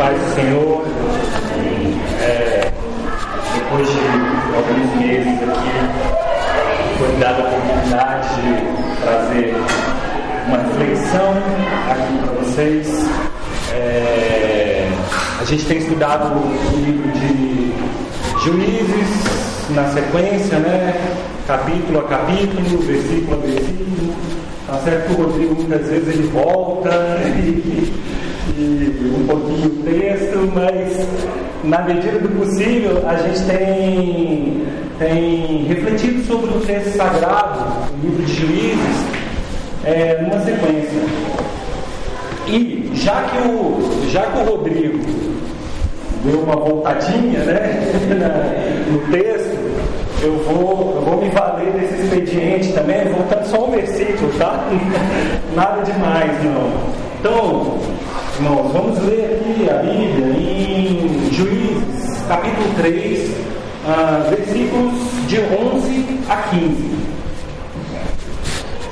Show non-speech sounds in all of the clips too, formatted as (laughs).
Paz do Senhor. É, depois de alguns meses aqui, foi dada a oportunidade de trazer uma reflexão aqui para vocês. É, a gente tem estudado o livro de Juízes na sequência, né? Capítulo a capítulo, versículo a versículo. Tá certo que o Rodrigo muitas vezes ele volta e, (laughs) e um pouquinho o texto, mas na medida do possível a gente tem, tem refletido sobre o texto sagrado, o livro de Juízes, é, numa sequência. E já que o, já que o Rodrigo deu uma voltadinha né, (laughs) no texto, eu vou, eu vou me valer desse expediente também, voltando só um versículo, tá? (laughs) Nada demais, não. Então, irmãos, vamos ler aqui a Bíblia em Juízes, capítulo 3, ah, versículos de 11 a 15.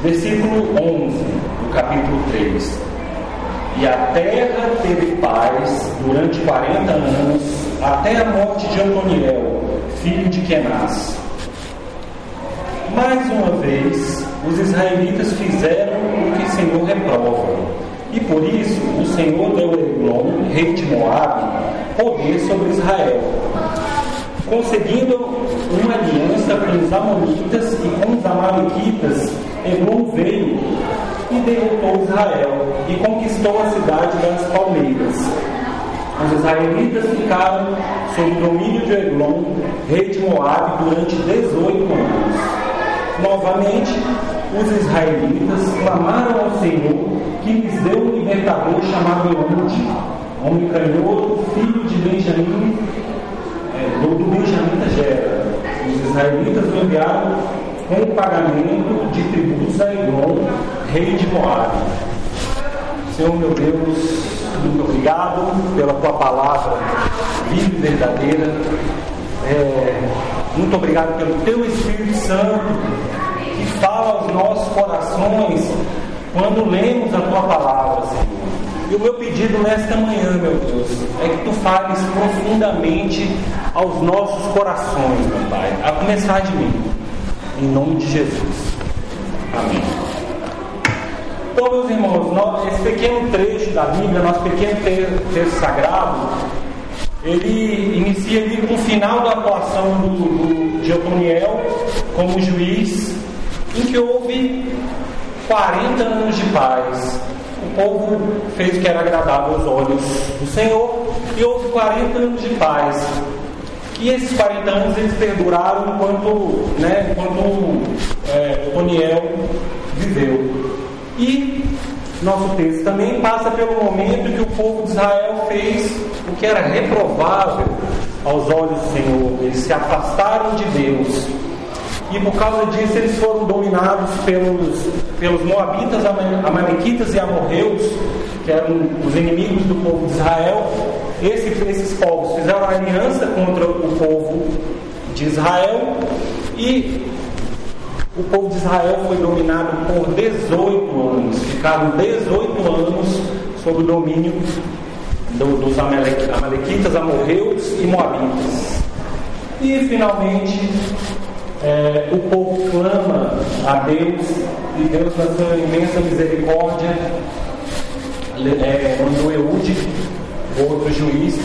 Versículo 11 do capítulo 3. E a terra teve paz durante 40 anos, até a morte de Antoniel, filho de Kenaz. Mais uma vez, os israelitas fizeram o que o Senhor reprova. E por isso o Senhor deu a Eglon, rei de Moabe, poder sobre Israel, conseguindo uma aliança com os amonitas e com os amalequitas. Eglon veio e derrotou Israel e conquistou a cidade das palmeiras. Os israelitas ficaram sob o domínio de Eglon, rei de Moabe, durante 18 anos. Novamente, os israelitas clamaram ao Senhor que libertador chamado Eude, homem canhoto, filho de Benjamim, é, do, do Benjamita Gera. Os israelitas o enviaram com o pagamento de tributos a Eglon, rei de Moab. Senhor meu Deus, muito obrigado pela tua palavra viva e verdadeira. É, muito obrigado pelo teu Espírito Santo que fala aos nossos corações quando lemos a tua palavra, Senhor. E o meu pedido nesta manhã, meu Deus, é que tu fales profundamente aos nossos corações, meu Pai, a começar de mim, em nome de Jesus. Amém. Então, meus irmãos, nós, esse pequeno trecho da Bíblia, nosso pequeno texto sagrado, ele inicia ali com o final da atuação do, do, de Otoniel como juiz, em que houve 40 anos de paz. O povo fez o que era agradável aos olhos do Senhor e houve 40 anos de paz. E esses 40 anos eles perduraram enquanto, né, enquanto é, viveu. E nosso texto também passa pelo momento que o povo de Israel fez o que era reprovável aos olhos do Senhor. Eles se afastaram de Deus. E por causa disso eles foram dominados pelos, pelos Moabitas, Amalequitas e Amorreus, que eram os inimigos do povo de Israel. Esse, esses povos fizeram aliança contra o povo de Israel e o povo de Israel foi dominado por 18 anos, ficaram 18 anos sob o domínio do, dos Amalequitas, Amorreus e Moabitas. E finalmente é, o povo clama a Deus e Deus, na sua imensa misericórdia, é, mandou Eude, outro juiz,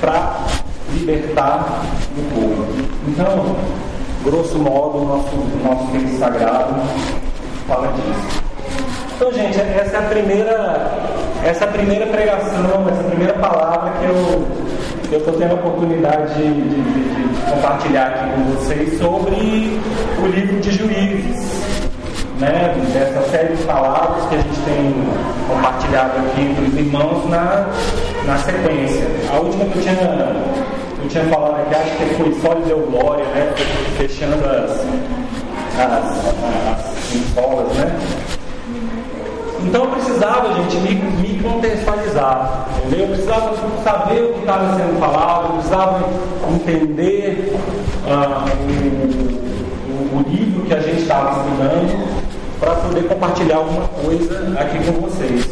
para libertar o povo. Então, grosso modo, o nosso, nosso texto sagrado fala disso. Então, gente, essa é a primeira, essa é primeira pregação, essa primeira palavra que eu estou tendo a oportunidade de, de, de, compartilhar aqui com vocês sobre o livro de Juízes. Né, dessa série de palavras que a gente tem compartilhado aqui entre os irmãos na, na sequência. A última que eu tinha eu tinha falado aqui, acho que foi só de deu glória, né? Fechando as, as, as escolas, né? Então eu precisava, gente, me, me contextualizar, entendeu? Eu precisava saber o que estava sendo falado, eu precisava entender ah, o, o, livro que a gente estava estudando para poder compartilhar alguma coisa aqui com vocês.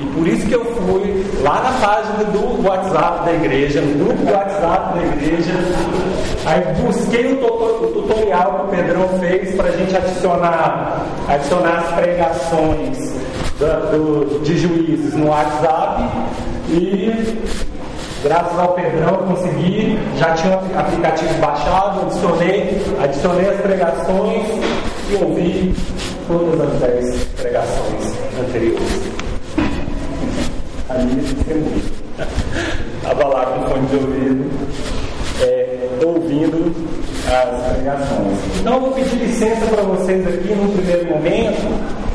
E Por isso que eu fui lá na página do WhatsApp da igreja, no grupo do WhatsApp da igreja, aí busquei o, o tutorial que o Pedrão fez para a gente adicionar, adicionar as pregações do, do, de juízes no WhatsApp e graças ao Pedrão consegui, já tinha o aplicativo baixado, adicionei, adicionei as pregações e ouvi todas as dez pregações anteriores. A minha testemunha. Estava com fone de ouvido, é, ouvindo as pregações. Então eu vou pedir licença para vocês aqui no primeiro momento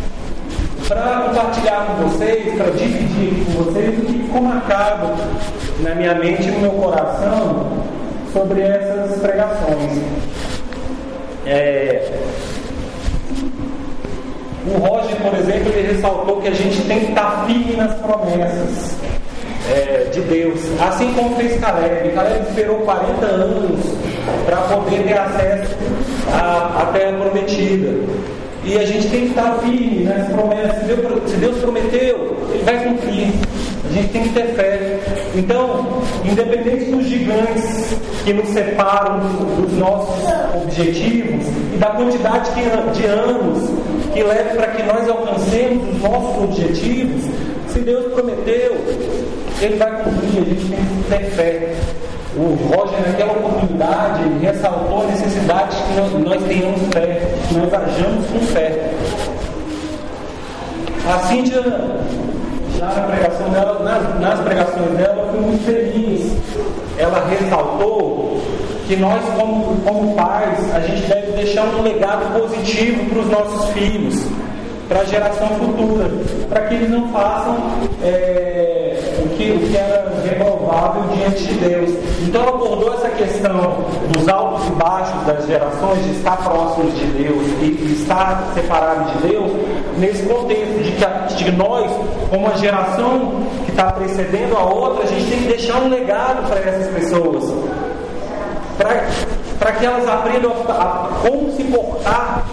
para compartilhar com vocês, para dividir com vocês o que ficou marcado na minha mente e no meu coração sobre essas pregações. É, o Roger, por exemplo, ele ressaltou que a gente tem que estar firme nas promessas é, de Deus, assim como fez Caleb. Caleb esperou 40 anos para poder ter acesso à, à terra prometida. E a gente tem que estar firme nas promessas. Se Deus prometeu, Ele vai cumprir. A gente tem que ter fé. Então, independente dos gigantes que nos separam dos nossos objetivos e da quantidade de anos que leva para que nós alcancemos os nossos objetivos, se Deus prometeu, Ele vai cumprir. A gente tem que ter fé. O Roger, naquela oportunidade, ressaltou a necessidade que nós, nós tenhamos fé, que nós ajamos com fé. A Cíntia, já na pregação dela, nas, nas pregações dela, foi muito feliz. Ela ressaltou que nós, como, como pais, a gente deve deixar um legado positivo para os nossos filhos para a geração futura, para que eles não façam é, o, que, o que era reprovável diante de Deus. Então abordou essa questão dos altos e baixos das gerações, de estar próximos de Deus e, estar separados de Deus, nesse contexto de que, de nós, como a geração que está precedendo a outra, a gente tem que deixar um legado para essas pessoas. Para que elas aprendam a, a como se portar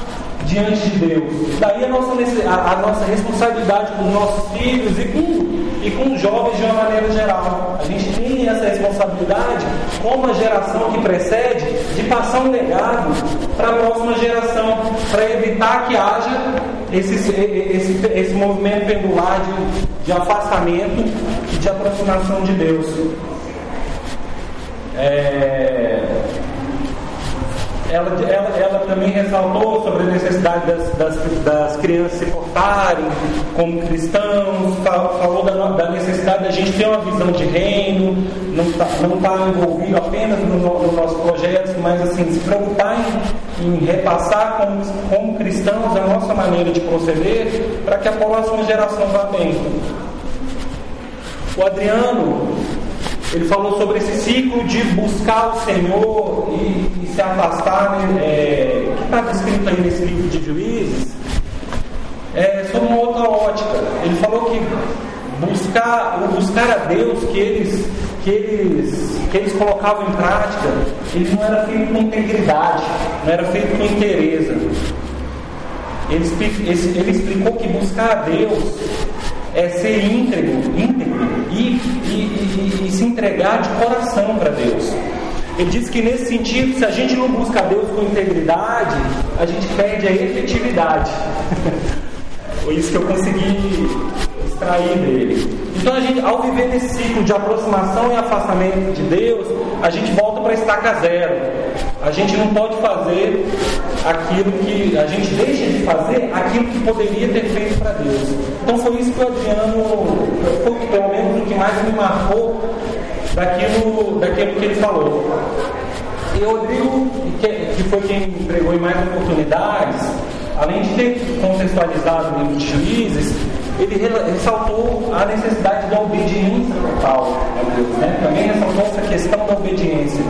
diante de Deus. Daí a nossa, a, a nossa responsabilidade com os nossos filhos e com, e com os jovens de uma maneira geral. A gente tem essa responsabilidade, como a geração que precede, de passar um legado para a próxima geração, para evitar que haja esse, esse, esse movimento pendular de, de afastamento e de aproximação de Deus. É, ela, ela, ela também ressaltou sobre a necessidade das, das, das crianças se portarem como cristãos, falou da, da, necessidade da gente ter uma visão de reino, não estar tá, não tá envolvido apenas no, no nosso projeto, mas assim, se preocupar em, em repassar como, como cristãos a nossa maneira de proceder para que a próxima geração vá bem. O Adriano ele falou sobre esse ciclo de buscar o Senhor e, e se afastar, né, é, que está descrito aí nesse livro de juízes, é, sob uma outra ótica. Ele falou que buscar, o buscar a Deus que eles, que eles, que eles colocavam em prática, ele não era feito com integridade, não era feito com interesse. Ele, ele explicou que buscar a Deus é ser íntegro, íntegro e, e, e, se entregar de coração para Deus. Ele diz que nesse sentido, se a gente não busca Deus com integridade, a gente perde a efetividade. (laughs) Foi isso que eu consegui extrair dele. Então, a gente, ao viver nesse ciclo de aproximação e afastamento de Deus, a gente volta para estaca zero. A gente não pode fazer aquilo que. A gente deixa de fazer aquilo que poderia ter feito para Deus. Então, foi isso que o Adriano, foi pelo menos o que mais me marcou daquilo, daquilo que ele falou. E o Rodrigo, que, que foi quem entregou em mais oportunidades, além de ter contextualizado o livro de juízes, ele ressaltou a necessidade da obediência total a Deus. Né? Também ressaltou essa questão da obediência.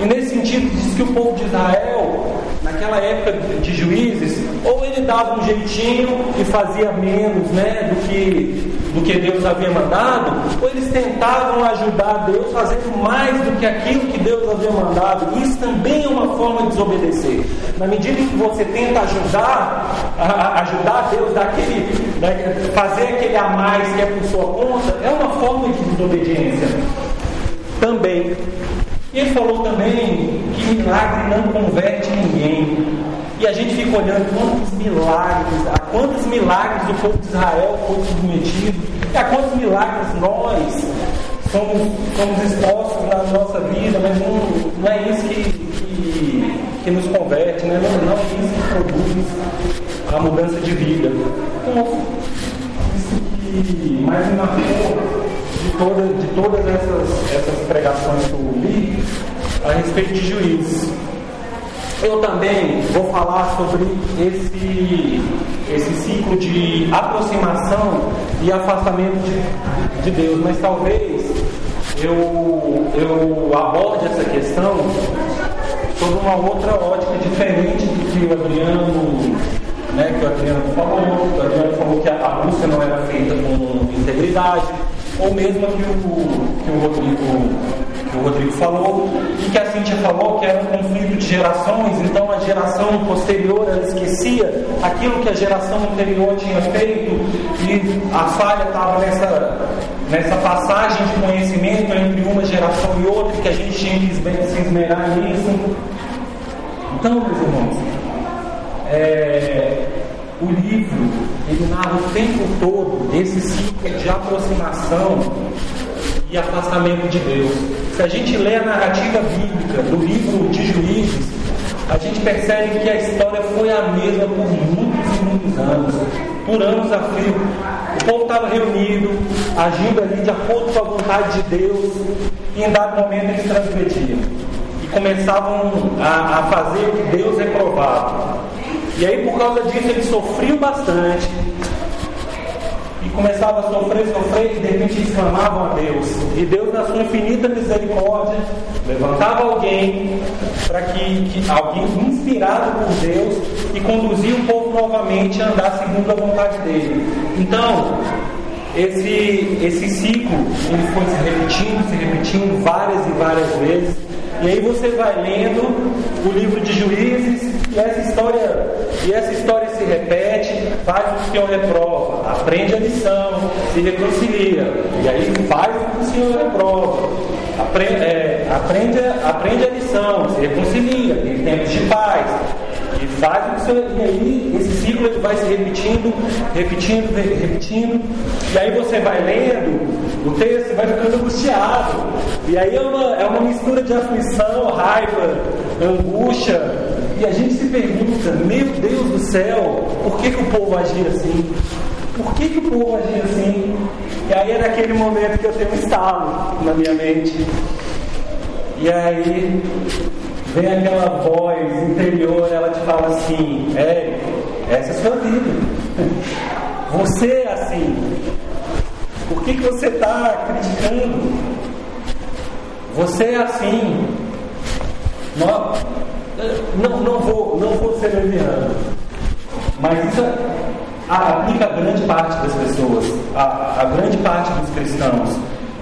E nesse sentido, diz que o povo de Israel, naquela época de juízes, ou ele dava um jeitinho e fazia menos né, do, que, do que Deus havia mandado, ou eles tentavam ajudar Deus fazendo mais do que aquilo que Deus havia mandado. Isso também é uma forma de desobedecer. Na medida em que você tenta ajudar, ajudar Deus daquele, fazer aquele a mais que é por sua conta, é uma forma de desobediência. Também. E ele falou também que milagre não converte ninguém. E a gente fica olhando quantos milagres, a quantos milagres o povo de Israel foi submetido, e a quantos milagres nós somos, somos expostos na nossa vida, mas não, não é isso que, que, que nos converte, né? não, não é isso que produz a mudança de vida. Então, isso que mais uma cor de, toda, de todas essas, essas pregações que eu li a respeito de juízes. Eu também vou falar sobre esse, esse ciclo de aproximação e afastamento de, de Deus, mas talvez eu, eu aborde essa questão sob uma outra ótica diferente do que o Adriano, né, que o Adriano falou. O Adriano falou que a, a busca não era feita com integridade, ou mesmo que o, que o Rodrigo que o Rodrigo falou, e que a Cíntia falou que era um conflito de gerações, então a geração posterior ela esquecia aquilo que a geração anterior tinha feito, e a falha estava nessa, nessa passagem de conhecimento entre uma geração e outra, que a gente tinha que se esmerar nisso. Então, meus irmãos, é, o livro ele narra o tempo todo esse ciclo de aproximação e afastamento de Deus. Se a gente lê a narrativa bíblica do livro de Juízes, a gente percebe que a história foi a mesma por muitos e muitos anos, por anos a fio. O povo estava reunido, agindo ali de acordo com a vontade de Deus, e em dado momento eles transgrediam. E começavam a, a fazer o que Deus reprovava. E aí, por causa disso, eles sofriam bastante, começava a sofrer, sofrer, e de repente exclamavam a Deus. E Deus, na sua infinita misericórdia, levantava alguém para que, que, alguém inspirado por Deus e conduzia o povo novamente a andar segundo a vontade dele. Então, esse, esse ciclo ele foi se repetindo, se repetindo várias e várias vezes. E aí você vai lendo o livro de Juízes e essa história, e essa história se repete, faz o que o Senhor reprova, aprende a lição, se reconcilia. E aí faz o que o Senhor reprova, aprende, é, aprende, aprende a lição, se reconcilia, tem tempos de paz. E faz. E aí esse ciclo ele vai se repetindo, repetindo, repetindo. E aí você vai lendo o texto e vai ficando angustiado. E aí é uma, é uma mistura de aflição, raiva, angústia, e a gente se pergunta, meu Deus do céu, por que, que o povo agia assim? Por que, que o povo agia assim? E aí é naquele momento que eu tenho um estalo na minha mente. E aí vem aquela voz interior, ela te fala assim, é, essa é a sua vida. (laughs) Você é assim. Por que, que você está criticando? Você é assim. Nós, não, não, vou, não vou ser leviano, mas isso aplica a grande parte das pessoas, a, a grande parte dos cristãos.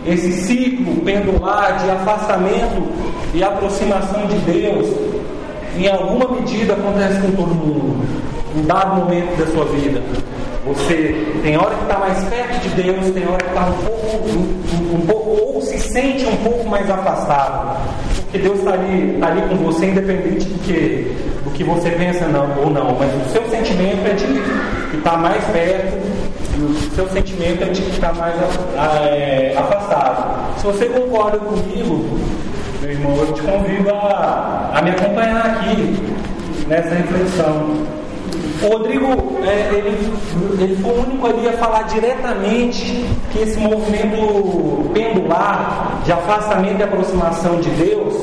Esse ciclo pendular de afastamento e aproximação de Deus, em alguma medida acontece com todo mundo, em dado momento da sua vida. Você tem hora que está mais perto de Deus, tem hora que está um pouco, um, um pouco, ou se sente um pouco mais afastado. Porque Deus está ali, tá ali com você, independente do que, do que você pensa não, ou não. Mas o seu sentimento é de estar tá mais perto, e o seu sentimento é de estar tá mais afastado. Se você concorda comigo, meu irmão, eu te convido a, a me acompanhar aqui nessa reflexão. O Rodrigo, é, ele, ele foi o único ali a falar diretamente que esse movimento pendular de afastamento e aproximação de Deus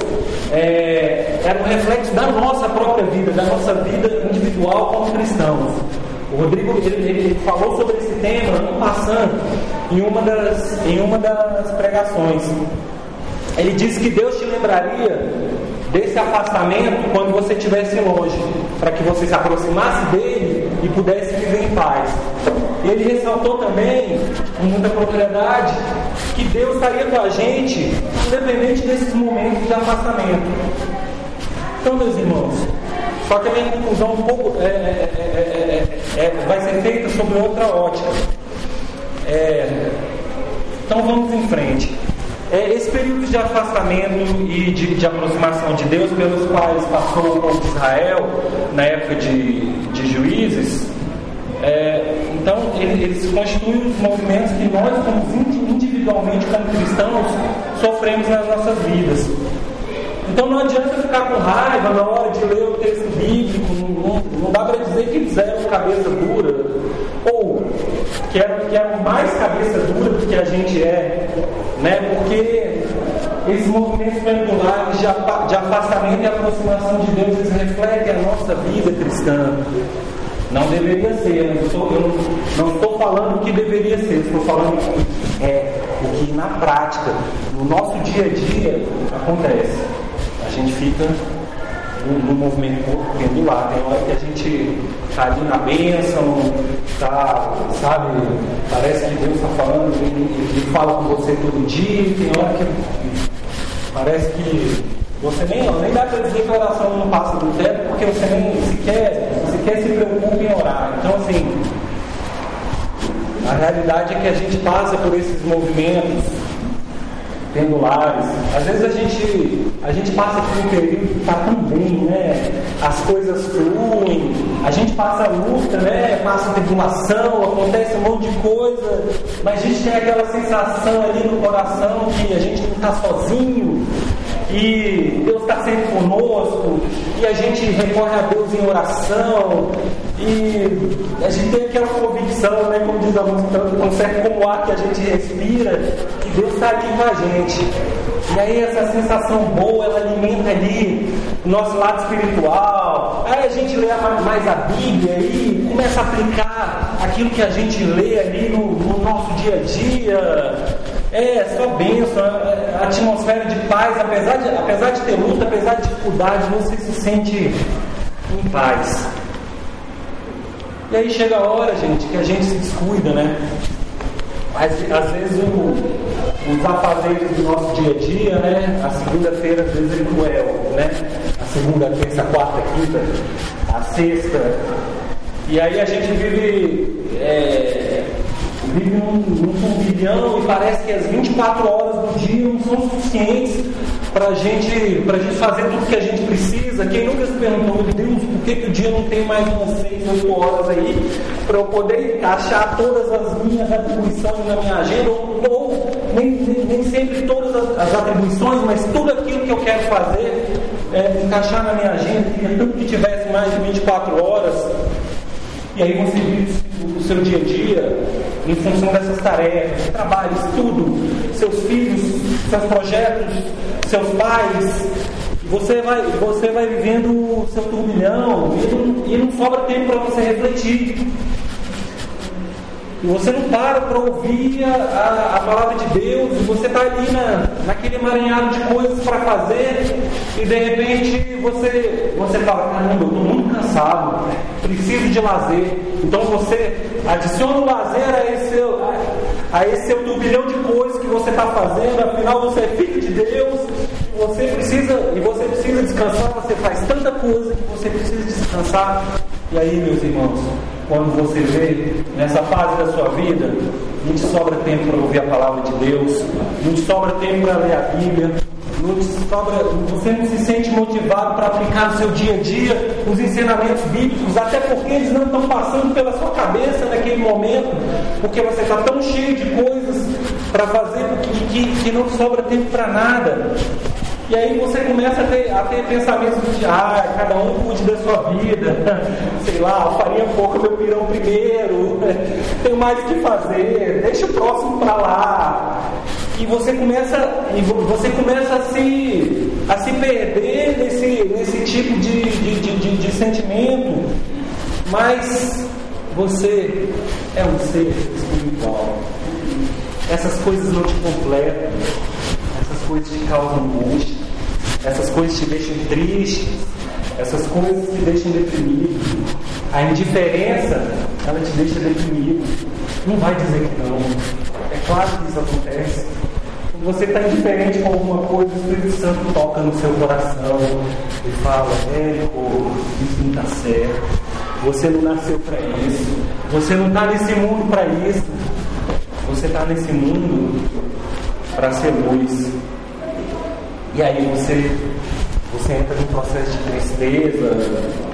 é, era um reflexo da nossa própria vida, da nossa vida individual como cristãos. O Rodrigo ele, falou sobre esse tema passando em uma das, em uma das pregações. Ele disse que Deus te lembraria desse afastamento quando você estivesse longe, para que você se aproximasse dele e pudesse viver em paz. Ele ressaltou também, com muita propriedade, que Deus estaria com a gente, independente desses momentos de afastamento. Então, meus irmãos, só que a minha conclusão um pouco é, é, é, vai ser feita sobre outra ótica. então vamos em frente. esse período de afastamento e de, de, aproximação de Deus pelos quais passou o povo de Israel na época de, de juízes, então eles constituem os movimentos que nós, como individualmente como cristãos, sofremos nas nossas vidas. Então não adianta ficar com raiva na hora de ler o texto bíblico, não, não dá para dizer que eles eram cabeça dura, ou que eram, que eram mais cabeça dura do que a gente é, né? porque esses movimentos pendulares de, afastamento e aproximação de Deus, eles refletem a nossa vida cristã. Não deveria ser, eu, eu não estou falando o que deveria ser, estou falando o que é, o que na prática, no nosso dia a dia, acontece gente fica no, no movimento pendular. Tem hora que a gente está ali na bênção, tá, sabe, parece que Deus está falando, ele, ele fala com você todo dia, tem hora que parece que você nem, nem dá para dizer que a oração não passa do teto, porque você nem sequer, sequer se preocupa em orar. Então, assim, a realidade é que a gente passa por esses movimentos pendulares. Às vezes a gente, a gente passa por um período que está tão bem, né? As coisas fluem, a gente passa luta, né? Passa tribulação, acontece um monte de coisa, mas a gente tem aquela sensação ali no coração que a gente não está sozinho, e Deus está sempre conosco, e a gente recorre a Deus em oração, e a gente tem aquela convicção, né, como diz a música, tão certo como o ar que a gente respira, que Deus está aqui com a gente. E aí essa sensação boa, ela alimenta ali o nosso lado espiritual. Aí a gente lê mais a Bíblia e começa a aplicar aquilo que a gente lê ali no, no nosso dia a dia. É, só bênção, é, a atmosfera de paz, apesar de, apesar de ter luta, apesar de dificuldade, você se sente em paz. E aí chega a hora, gente, que a gente se descuida, né? Mas às vezes o, os afazeres do nosso dia a dia, né? A segunda-feira às vezes é cruel, né? A segunda, terça, quarta, quinta, a sexta. E aí a gente vive, é, vive num, num turbilhão e parece que as 24 horas do dia não são suficientes para gente, a gente fazer tudo que a gente precisa. Quem nunca se perguntou, meu Deus, por que, que o dia não tem mais umas 6, 8 horas aí para eu poder encaixar todas as minhas atribuições na minha agenda? Ou, ou nem, nem, sempre todas as, as, atribuições, mas tudo aquilo que eu quero fazer, é, encaixar na minha agenda, queria tanto que tivesse mais de 24 horas. E aí você vive o seu dia a dia em função dessas tarefas, trabalho, estudo, seus filhos, seus projetos, seus pais. Você vai, você vai vivendo o seu turbilhão e não, e não sobra tempo para você refletir. E você não para para ouvir a, a, palavra de Deus, e você está ali na, naquele emaranhado de coisas para fazer, e de repente você, você fala, caramba, eu estou muito cansado, preciso de lazer. Então você adiciona o lazer a esse, a, a esse seu turbilhão de coisas que você está fazendo, afinal você é filho de Deus, você precisa, e você precisa descansar, você faz tanta coisa que você precisa descansar. E aí, meus irmãos, quando você vê nessa fase da sua vida, não te sobra tempo para ouvir a palavra de Deus, não te sobra tempo para ler a Bíblia, não te sobra, você não se sente motivado para aplicar no seu dia a dia os ensinamentos bíblicos, até porque eles não estão passando pela sua cabeça naquele momento, porque você está tão cheio de coisas para fazer que, que, que não sobra tempo para nada. E aí você começa a ter, a ter pensamentos de, ah, cada um cuide da sua vida, (laughs) sei lá, farinha pouco meu pirão primeiro, (laughs) tenho mais o que fazer, deixa o próximo para lá. E você começa, e você começa a se, a se perder nesse, nesse tipo de, de, de, de sentimento, mas você é um ser espiritual. Essas coisas não te completam coisas que causam angústia, essas coisas te deixam tristes, essas coisas te deixam deprimido, a indiferença, ela te deixa deprimido. Não vai dizer que não. É claro que isso acontece. Quando você está indiferente com alguma coisa, o Espírito Santo toca no seu coração e fala, Érico, isso não está certo. Você não nasceu para isso. Você não está nesse mundo para isso. Você está nesse mundo para ser luz. E aí você, você entra num processo de tristeza,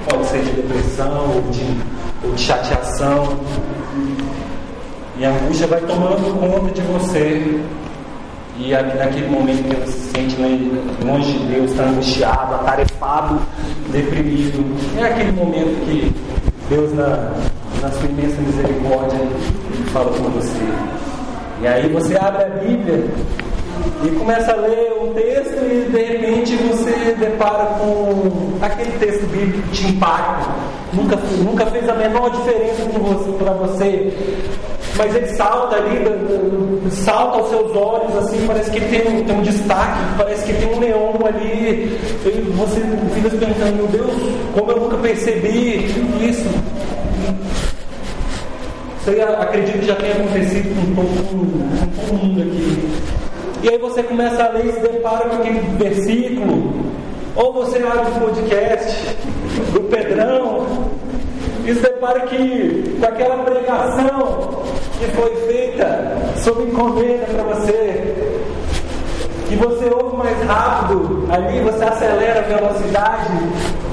pode ser de depressão ou de, ou de chateação. E a angústia vai tomando conta de você. E naquele momento que você se sente longe de Deus, está angustiado, atarefado, deprimido, é aquele momento que Deus, na, na sua imensa misericórdia, fala com você. E aí você abre a Bíblia e começa a ler um texto e de repente você depara com aquele texto bíblico que te impacta. Nunca, nunca fez a menor diferença para você. Mas ele salta ali, salta aos seus olhos, assim, parece que tem um, tem um destaque, parece que tem um leão ali. E você fica pensando, meu Deus, como eu nunca percebi isso. Isso aí acredito que já tenha acontecido com todo, com todo mundo aqui. E aí você começa a ler e se depara com aquele versículo. Ou você abre o podcast do Pedrão e se depara que, com aquela pregação que foi feita sob encomenda para você. E você ouve mais rápido ali, você acelera a velocidade,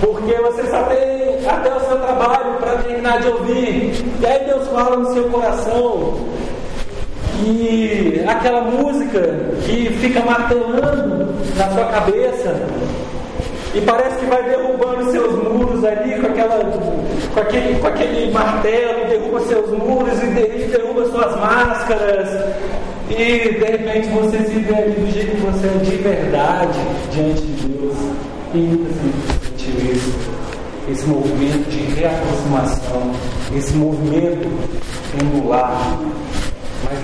porque você só tem até o seu trabalho para terminar de ouvir. E aí Deus fala no seu coração. E aquela música que fica martelando na sua cabeça e parece que vai derrubando seus muros ali com, aquela, com, aquele, com aquele martelo, derruba seus muros e derruba suas máscaras. E de repente você se vê ali do jeito que você é de verdade diante de Deus. E muitas vezes sentiu isso. Esse movimento de reaproximação, esse movimento mas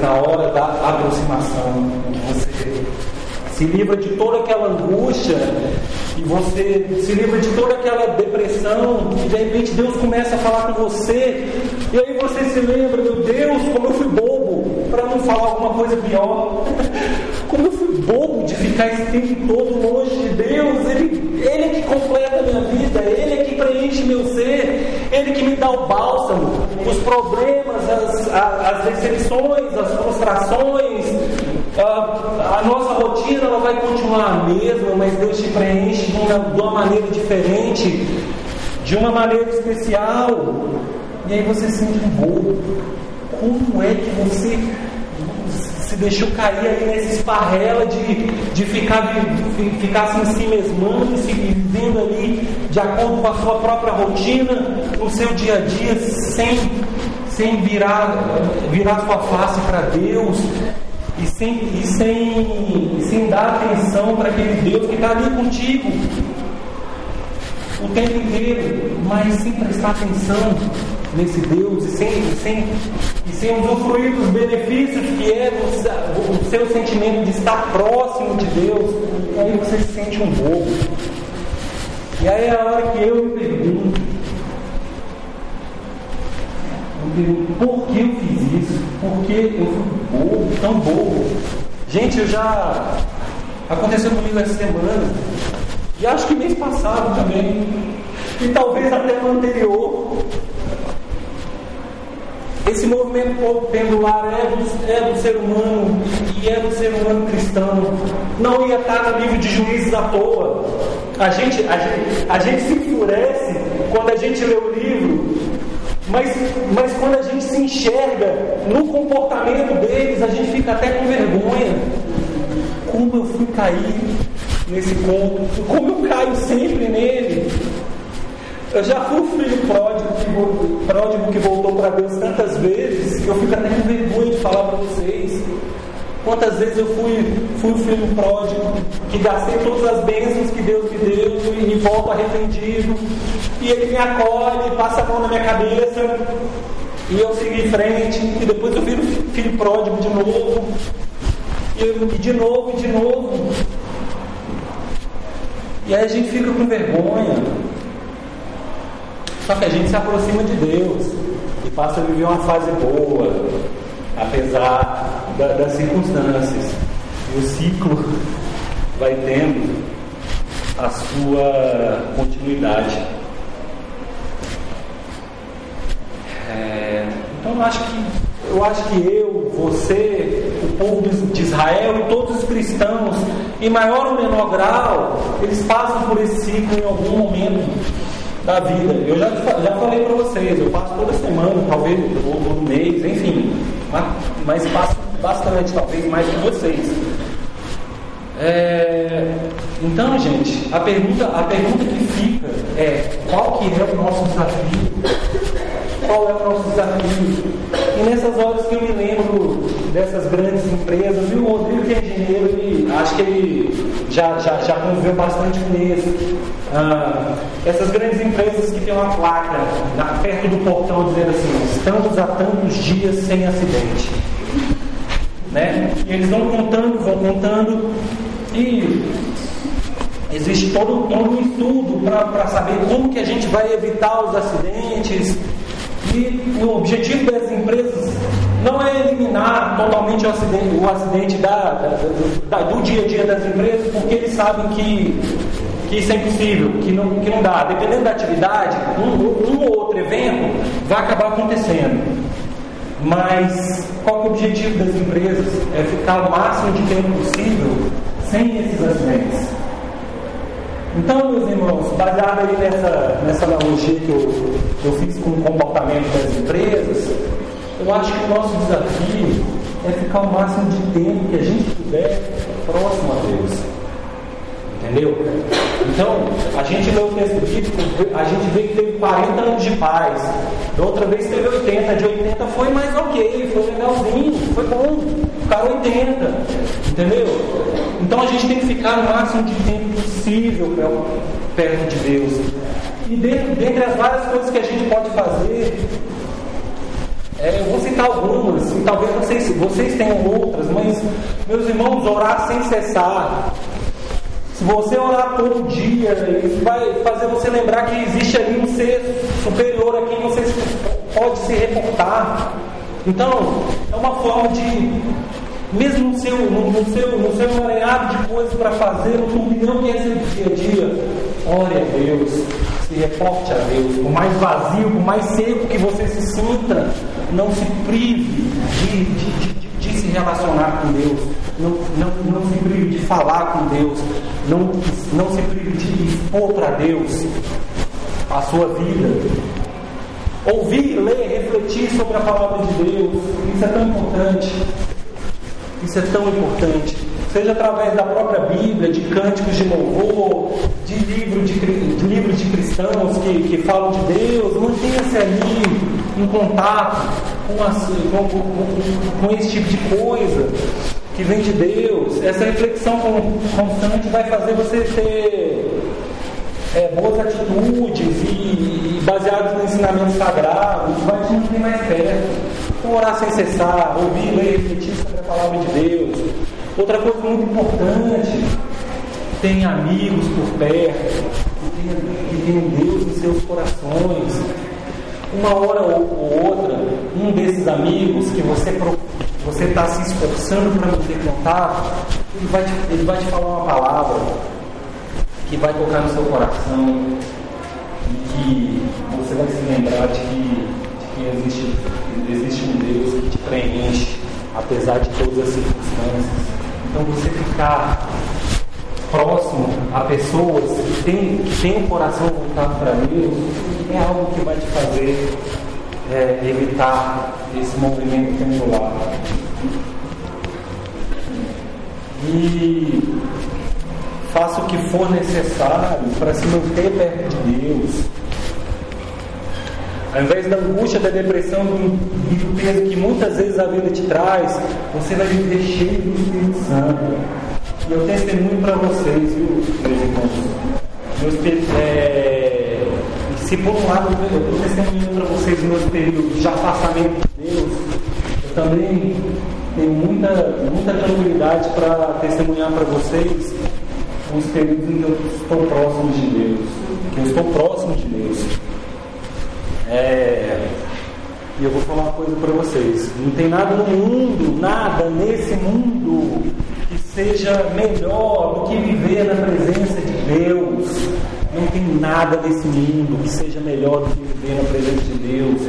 na hora da aproximação, você se livra de toda aquela angústia e você se livra de toda aquela depressão e de repente Deus começa a falar com você e aí você se lembra, meu Deus, como eu fui bobo, para não falar alguma coisa pior. (laughs) Como eu fui bobo de ficar esse tempo todo longe de Deus. Ele, ele é que completa a minha vida, Ele é que preenche meu ser, Ele que me dá o bálsamo. Os problemas, as, as decepções, as frustrações, a, a, nossa rotina ela vai continuar a mesma, mas Deus te preenche de uma, de uma maneira diferente, de uma maneira especial. E aí você sente um bobo. Como é que você se deixou cair aí nessa esparrela de, de ficar, de, ficar assim, se mesmando, se vivendo ali de acordo com a sua própria rotina, no seu dia a dia, sem, sem virar, virar sua face para Deus, e sem, e sem, sem dar atenção para aquele Deus que está ali contigo o tempo inteiro, mas sem prestar atenção nesse Deus e sem, sem, e sem usufruir dos benefícios que é o, o seu sentimento de estar próximo de Deus, aí você se sente um bobo. E aí é a hora que eu me pergunto, por que eu fiz isso? Por que eu fui bobo, tão bobo? Gente, eu já aconteceu comigo essa semana, e acho que mês passado também, e talvez até no anterior. Esse movimento pendular é é do ser humano e é do ser humano cristão. Não ia estar no livro de juízes à toa. A gente, a gente, a gente se enfurece quando a gente lê o livro, mas, mas quando a gente se enxerga no comportamento deles, a gente fica até com vergonha. Como eu fui cair nesse conto, como eu caio sempre nele. Eu já fui o filho pródigo pródigo que voltou para Deus tantas vezes que eu fico até com vergonha de falar para vocês. Quantas vezes eu fui, fui o filho pródigo que gastei todas as bênçãos que Deus me deu e, e volto arrependido. E ele me acolhe, passa a mão na minha cabeça e eu sigo em frente. E depois eu viro filho pródigo de novo. E de novo, e de novo. E aí a gente fica com vergonha. Só que a gente se aproxima de Deus e passa a viver uma fase boa, apesar da, das circunstâncias. E o ciclo vai tendo a sua continuidade. É, então eu acho que eu acho que eu, você, o povo de Israel e todos os cristãos, em maior ou menor grau, eles passam por esse ciclo em algum momento da vida. Eu já, já falei para vocês, eu passo toda semana, talvez, todo mês, enfim, mas passo bastante, talvez mais que vocês. É, então, gente, a pergunta, a pergunta que fica é qual que é o nosso desafio? Qual é o nosso desafio? E nessas horas que eu me lembro dessas grandes empresas, e o Rodrigo que é engenheiro, ele, acho que ele já, já, já conviveu bastante com isso. Ah, essas grandes empresas que tem uma placa na, perto do portão dizendo assim, estamos há tantos dias sem acidente. Né? E eles vão contando, vão contando, e existe todo, todo um estudo para saber como que a gente vai evitar os acidentes. E o objetivo das empresas não é eliminar totalmente o acidente, o acidente da, da, da, do dia a dia das empresas, porque eles sabem que, que isso é impossível, que não, que não dá. Dependendo da atividade, um, um ou outro evento vai acabar acontecendo. Mas qual é o objetivo das empresas? É ficar o máximo de tempo possível sem esses acidentes. Então, meus irmãos, baseado aí nessa, nessa analogia que eu, eu fiz com o comportamento das empresas, eu acho que o nosso desafio é ficar o máximo de tempo que a gente puder próximo a Deus. Entendeu? Então, a gente lê o texto bíblico, a gente vê que teve 40 anos de paz. Da outra vez teve 80, de 80 foi mais ok, foi legalzinho, foi bom. Ficaram 80. Entendeu? Então a gente tem que ficar no máximo de tempo possível perto de Deus. E dentro, dentre as várias coisas que a gente pode fazer, é, eu vou citar algumas, e talvez vocês, vocês tenham outras, mas, meus irmãos, orar sem cessar. Se você orar todo dia, isso vai fazer você lembrar que existe ali um ser superior a quem você pode se reportar. Então, é uma forma de, mesmo no seu, no, no seu, no seu emaranhado de coisas para fazer, no turbilhão que é esse dia a dia, ore a Deus, se reporte a Deus. Por mais vazio, por mais seco que você se sinta, não se prive de, de, de relacionar com Deus, não, não, não se prive de falar com Deus, não, não se prive de expor para Deus a sua vida. Ouvir, ler, refletir sobre a palavra de Deus, isso é tão importante. Isso é tão importante. Seja através da própria Bíblia, de cânticos de louvor, de, livro de, de livros de cristãos que, que falam de Deus, mantenha-se ali em contato com, com, com, com esse tipo de coisa que vem de Deus. Essa reflexão constante vai fazer você ter é, boas atitudes e, e baseados no ensinamento sagrado, isso vai te manter mais perto. Então, orar sem cessar, ouvir, ler, refletir sobre a palavra de Deus. Outra coisa muito importante, tem amigos por perto, que tenham Deus em seus corações, uma hora ou outra, um desses amigos que você você está se esforçando para manter contato, ele vai, te, ele vai te falar uma palavra que vai tocar no seu coração e que você vai se lembrar de que, de que existe, existe um Deus que te preenche, apesar de todas as circunstâncias. Então você ficar próximo a pessoas que têm, que têm um coração voltado para Deus, é algo que vai te fazer é, evitar esse movimento pendular. E faça o que for necessário para se manter perto de Deus. Ao invés da angústia, da depressão do peso que muitas vezes a vida te traz, você vai viver cheio do Espírito Santo. E eu testemunho para vocês, viu, meus irmãos? Meus, é, se por um lado eu estou testemunhando para vocês meus períodos de afastamento de Deus, eu também tenho muita, muita tranquilidade para testemunhar para vocês os períodos em que eu estou próximo de Deus, que eu estou próximo de Deus. É, e eu vou falar uma coisa para vocês: não tem nada no mundo, nada nesse mundo que seja melhor do que viver na presença de Deus. Não tem nada nesse mundo que seja melhor do que viver na presença de Deus.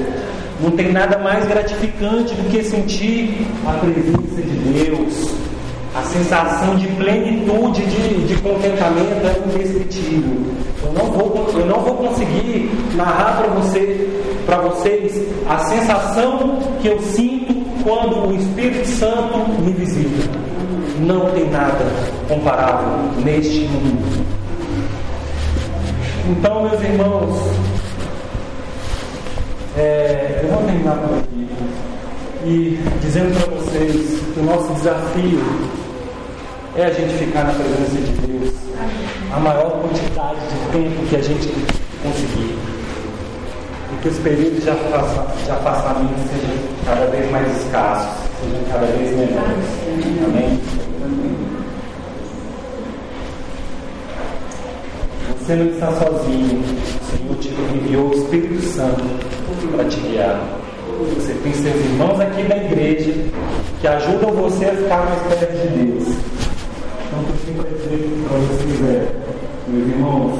Não tem nada mais gratificante do que sentir a presença de Deus. A sensação de plenitude, de, de contentamento é indescritível. Eu não vou, eu não vou conseguir narrar para você, para vocês a sensação que eu sinto quando o Espírito Santo me visita. Não tem nada comparável neste mundo. Então, meus irmãos, é, eu vou terminar por aqui e dizendo para vocês que o nosso desafio é a gente ficar na presença de Deus a maior quantidade de tempo que a gente conseguir. E que os períodos de, afastamento sejam cada vez mais escassos, sejam cada vez menores. Amém? Você não está sozinho. O Senhor te enviou o Espírito Santo para te guiar. Você tem seus irmãos aqui da igreja que ajudam você a ficar mais perto de Deus. Então, o que tenho dizer para vocês meus irmãos,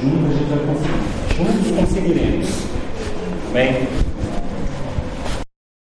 juntos a gente vai conseguir. Juntos conseguiremos. Amém?